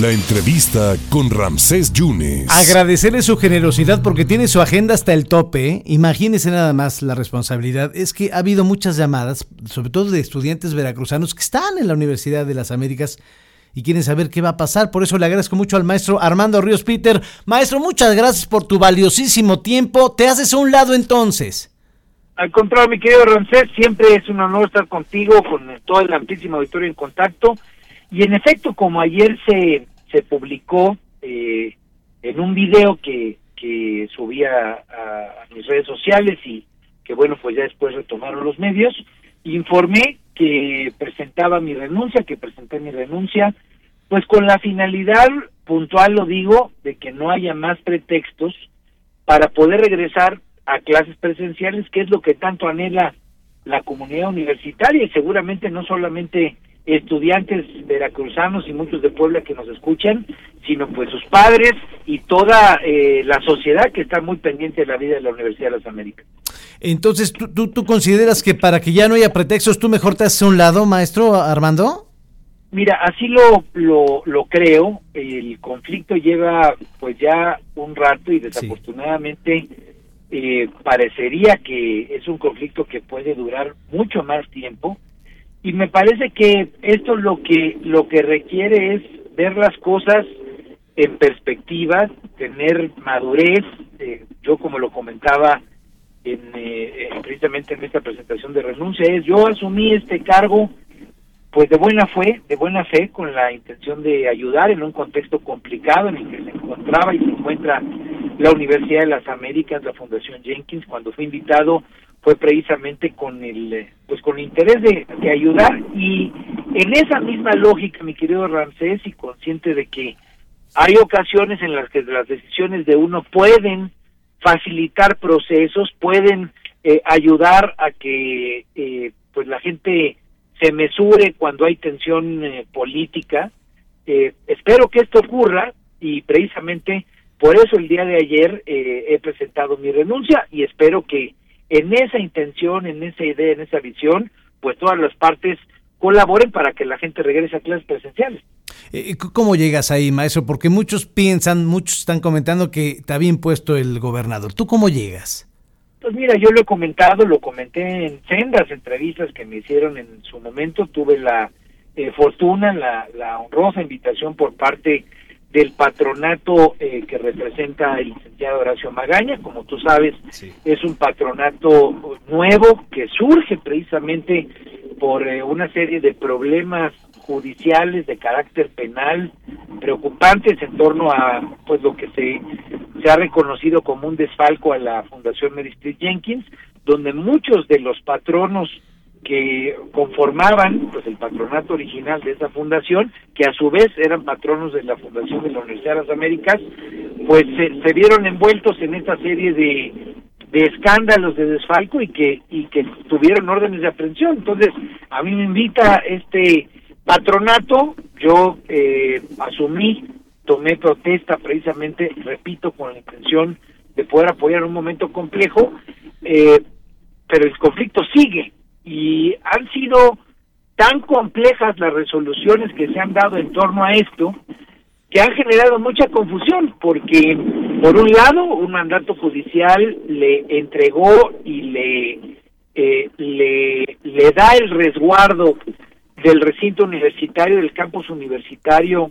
La entrevista con Ramsés Yunes. Agradecerle su generosidad porque tiene su agenda hasta el tope. Imagínese nada más la responsabilidad. Es que ha habido muchas llamadas, sobre todo de estudiantes veracruzanos que están en la Universidad de las Américas y quieren saber qué va a pasar. Por eso le agradezco mucho al maestro Armando Ríos Peter. Maestro, muchas gracias por tu valiosísimo tiempo. Te haces a un lado entonces. Al contrario, mi querido Ramsés, siempre es un honor estar contigo, con todo el amplísimo auditorio en contacto y en efecto, como ayer se, se publicó eh, en un video que, que subía a, mis redes sociales y que bueno, pues ya después retomaron los medios, informé que presentaba mi renuncia, que presenté mi renuncia, pues con la finalidad puntual, lo digo, de que no haya más pretextos para poder regresar a clases presenciales, que es lo que tanto anhela la comunidad universitaria y seguramente no solamente estudiantes veracruzanos y muchos de Puebla que nos escuchan, sino pues sus padres y toda eh, la sociedad que está muy pendiente de la vida de la Universidad de las Américas. Entonces, ¿tú, tú, consideras que para que ya no haya pretextos, tú mejor te haces a un lado, maestro Armando? Mira, así lo, lo, lo creo. El conflicto lleva pues ya un rato y desafortunadamente eh, parecería que es un conflicto que puede durar mucho más tiempo y me parece que esto lo que lo que requiere es ver las cosas en perspectiva, tener madurez. Eh, yo como lo comentaba en, eh, precisamente en esta presentación de renuncia es yo asumí este cargo pues de buena fe, de buena fe, con la intención de ayudar en un contexto complicado en el que se encontraba y se encuentra la Universidad de las Américas, la Fundación Jenkins, cuando fue invitado fue precisamente con el pues con el interés de, ayudar. Y en esa misma lógica mi querido Ramsés y consciente de que hay ocasiones en las que las decisiones de uno pueden facilitar procesos pueden eh, ayudar a que eh, pues la gente se mesure cuando hay tensión eh, política espero que esto ocurra. Y precisamente por eso el día de ayer he presentado mi renuncia y espero que en esa intención, en esa idea, en esa visión, pues todas las partes colaboren para que la gente regrese a clases presenciales. Eh, ¿Cómo llegas ahí, maestro? Porque muchos piensan, muchos están comentando que está bien puesto el gobernador. ¿Tú cómo llegas? Pues mira, yo lo he comentado, lo comenté en sendas entrevistas que me hicieron en su momento. Tuve la eh, fortuna, la, la honrosa invitación por parte del patronato eh, que representa el licenciado Horacio Magaña. Como tú sabes, es un patronato nuevo que surge precisamente por eh, una serie de problemas judiciales de carácter penal preocupantes en torno a pues lo que se, se ha reconocido como un desfalco a la Fundación Mary Street Jenkins, donde muchos de los patronos que conformaban pues patronato original de esa fundación, que a su vez eran patronos de la Fundación de la Universidad de las Américas, pues se, vieron envueltos en esta serie de, de escándalos de desfalco y que y que tuvieron órdenes de aprehensión. Entonces, a mí me invita este patronato, yo eh, asumí, tomé protesta precisamente, repito, con la intención de poder apoyar un momento complejo, eh, pero el conflicto sigue y han sido tan complejas las resoluciones que se han dado en torno a esto que han generado mucha confusión porque por un lado un mandato judicial le entregó y le eh, le, le da el resguardo del recinto universitario del campus universitario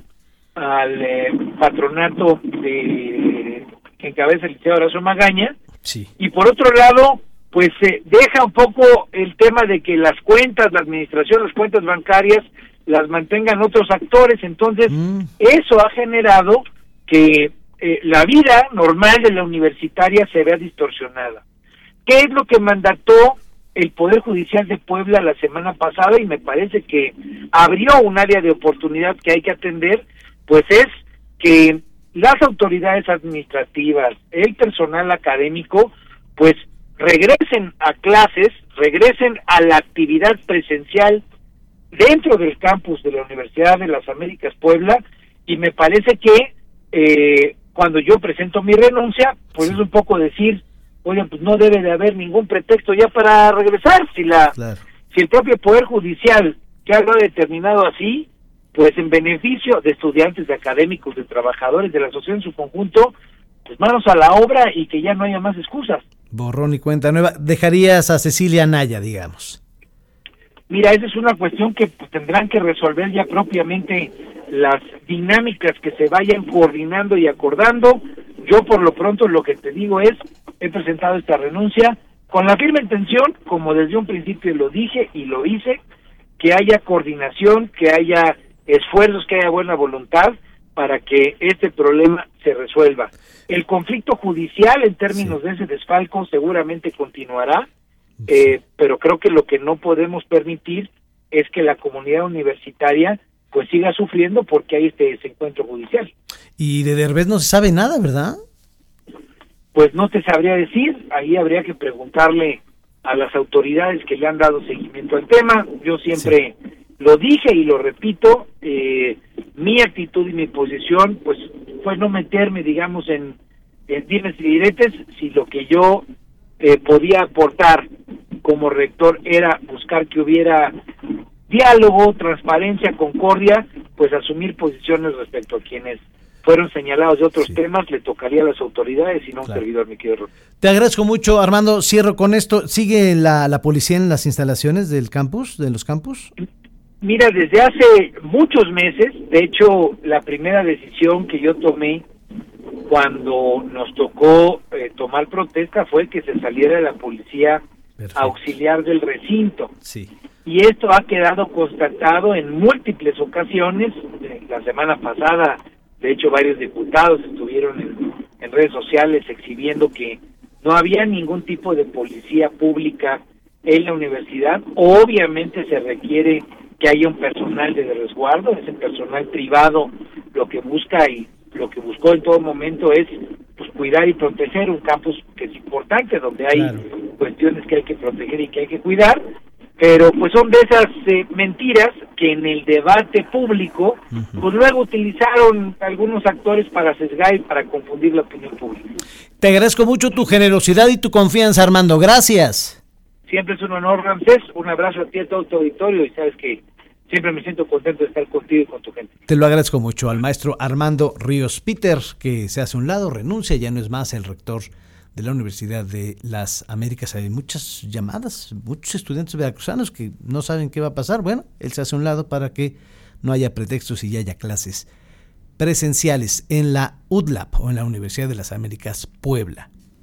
al eh, patronato de que encabeza el liceo Horacio Magaña sí. y por otro lado pues se deja un poco el tema de que las cuentas, la administración, las cuentas bancarias las mantengan otros actores, entonces mm. eso ha generado que eh, la vida normal de la universitaria se vea distorsionada. ¿Qué es lo que mandató el Poder Judicial de Puebla la semana pasada? Y me parece que abrió un área de oportunidad que hay que atender, pues es que las autoridades administrativas, el personal académico, pues regresen a clases, regresen a la actividad presencial dentro del campus de la Universidad de las Américas Puebla y me parece que eh, cuando yo presento mi renuncia, pues es un poco decir, oye, pues no debe de haber ningún pretexto ya para regresar si la si el propio poder judicial que ha determinado así, pues en beneficio de estudiantes, de académicos, de trabajadores, de la sociedad en su conjunto, pues manos a la obra y que ya no haya más excusas. Borrón y cuenta nueva. ¿Dejarías a Cecilia Naya, digamos? Mira, esa es una cuestión que pues, tendrán que resolver ya propiamente las dinámicas que se vayan coordinando y acordando. Yo por lo pronto lo que te digo es, he presentado esta renuncia con la firme intención, como desde un principio lo dije y lo hice, que haya coordinación, que haya esfuerzos, que haya buena voluntad para que este problema se resuelva. El conflicto judicial en términos de ese desfalco seguramente continuará, eh, pero creo que lo que no podemos permitir es que la comunidad universitaria pues siga sufriendo porque hay este desencuentro judicial. Y de Derbez no se sabe nada, ¿verdad? Pues no te sabría decir, ahí habría que preguntarle a las autoridades que le han dado seguimiento al tema. Yo siempre lo dije y lo repito, eh, mi actitud y mi posición pues fue no meterme, digamos, en, en dimes y diretes, si lo que yo eh, podía aportar como rector era buscar que hubiera diálogo, transparencia, concordia, pues asumir posiciones respecto a quienes fueron señalados de otros temas, le tocaría a las autoridades y no a un servidor, mi querido Te agradezco mucho, Armando. Cierro con esto. ¿Sigue la, la policía en las instalaciones del campus, de los campus? Mira, desde hace muchos meses, de hecho, la primera decisión que yo tomé cuando nos tocó eh, tomar protesta fue que se saliera la policía auxiliar del recinto. Sí. Y esto ha quedado constatado en múltiples ocasiones. La semana pasada, de hecho, varios diputados estuvieron en, en redes sociales exhibiendo que no había ningún tipo de policía pública en la universidad. Obviamente se requiere que haya un personal de resguardo, ese personal privado lo que busca y lo que buscó en todo momento es pues cuidar y proteger un campus que es importante, donde hay cuestiones que hay que proteger y que hay que cuidar, pero pues son de esas eh, mentiras que en el debate público pues luego utilizaron algunos actores para sesgar y para confundir la opinión pública. Te agradezco mucho tu generosidad y tu confianza, Armando. Gracias. Siempre es un honor, Ramsés. Un abrazo a ti a todo tu auditorio y sabes que siempre me siento contento de estar contigo y con tu gente. Te lo agradezco mucho al maestro Armando Ríos Peter, que se hace un lado, renuncia, ya no es más el rector de la Universidad de las Américas. Hay muchas llamadas, muchos estudiantes veracruzanos que no saben qué va a pasar. Bueno, él se hace un lado para que no haya pretextos y ya haya clases presenciales en la UDLAP o en la Universidad de las Américas Puebla.